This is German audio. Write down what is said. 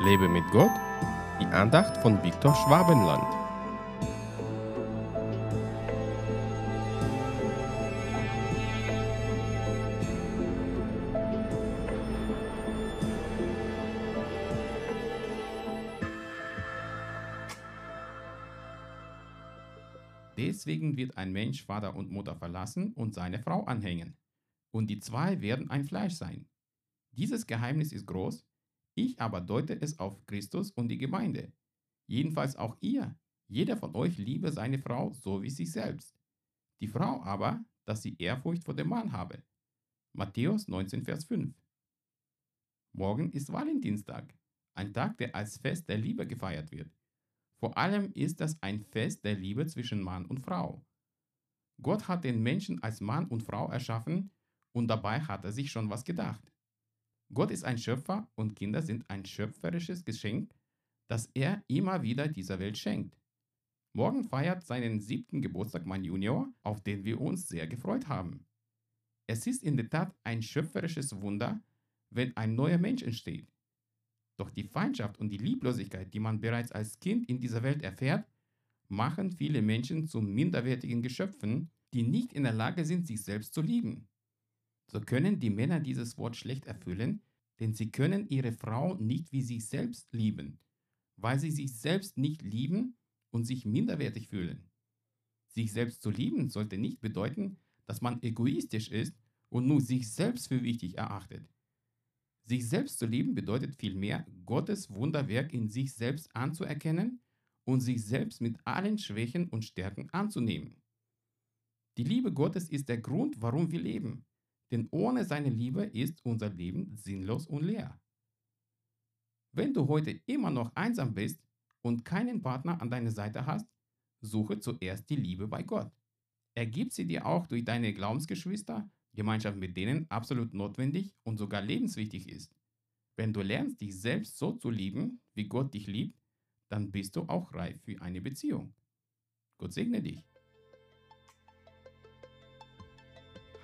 Lebe mit Gott, die Andacht von Viktor Schwabenland. Deswegen wird ein Mensch Vater und Mutter verlassen und seine Frau anhängen. Und die zwei werden ein Fleisch sein. Dieses Geheimnis ist groß, ich aber deute es auf Christus und die Gemeinde. Jedenfalls auch ihr, jeder von euch liebe seine Frau so wie sich selbst. Die Frau aber, dass sie Ehrfurcht vor dem Mann habe. Matthäus 19, Vers 5. Morgen ist Valentinstag, ein Tag, der als Fest der Liebe gefeiert wird. Vor allem ist das ein Fest der Liebe zwischen Mann und Frau. Gott hat den Menschen als Mann und Frau erschaffen und dabei hat er sich schon was gedacht. Gott ist ein Schöpfer und Kinder sind ein schöpferisches Geschenk, das er immer wieder dieser Welt schenkt. Morgen feiert seinen siebten Geburtstag mein Junior, auf den wir uns sehr gefreut haben. Es ist in der Tat ein schöpferisches Wunder, wenn ein neuer Mensch entsteht. Doch die Feindschaft und die Lieblosigkeit, die man bereits als Kind in dieser Welt erfährt, machen viele Menschen zu minderwertigen Geschöpfen, die nicht in der Lage sind, sich selbst zu lieben. So können die Männer dieses Wort schlecht erfüllen, denn sie können ihre Frau nicht wie sich selbst lieben, weil sie sich selbst nicht lieben und sich minderwertig fühlen. Sich selbst zu lieben sollte nicht bedeuten, dass man egoistisch ist und nur sich selbst für wichtig erachtet. Sich selbst zu lieben bedeutet vielmehr, Gottes Wunderwerk in sich selbst anzuerkennen und sich selbst mit allen Schwächen und Stärken anzunehmen. Die Liebe Gottes ist der Grund, warum wir leben, denn ohne seine Liebe ist unser Leben sinnlos und leer. Wenn du heute immer noch einsam bist und keinen Partner an deiner Seite hast, suche zuerst die Liebe bei Gott. Er gibt sie dir auch durch deine Glaubensgeschwister Gemeinschaft mit denen absolut notwendig und sogar lebenswichtig ist. Wenn du lernst, dich selbst so zu lieben, wie Gott dich liebt, dann bist du auch reif für eine Beziehung. Gott segne dich.